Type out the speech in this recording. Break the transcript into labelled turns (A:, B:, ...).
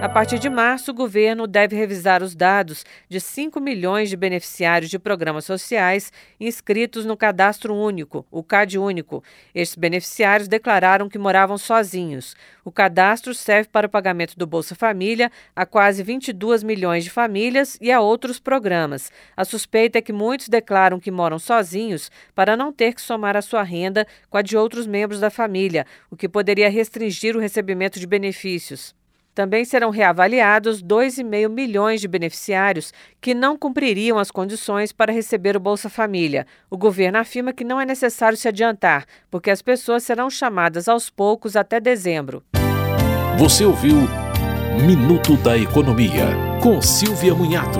A: A partir de março, o governo deve revisar os dados de 5 milhões de beneficiários de programas sociais inscritos no Cadastro Único, o CAD Único. Estes beneficiários declararam que moravam sozinhos. O cadastro serve para o pagamento do Bolsa Família a quase 22 milhões de famílias e a outros programas. A suspeita é que muitos declaram que moram sozinhos para não ter que somar a sua renda com a de outros membros da família, o que poderia restringir o recebimento de benefícios. Também serão reavaliados 2,5 milhões de beneficiários que não cumpririam as condições para receber o Bolsa Família. O governo afirma que não é necessário se adiantar, porque as pessoas serão chamadas aos poucos até dezembro.
B: Você ouviu Minuto da Economia, com Silvia Munhato.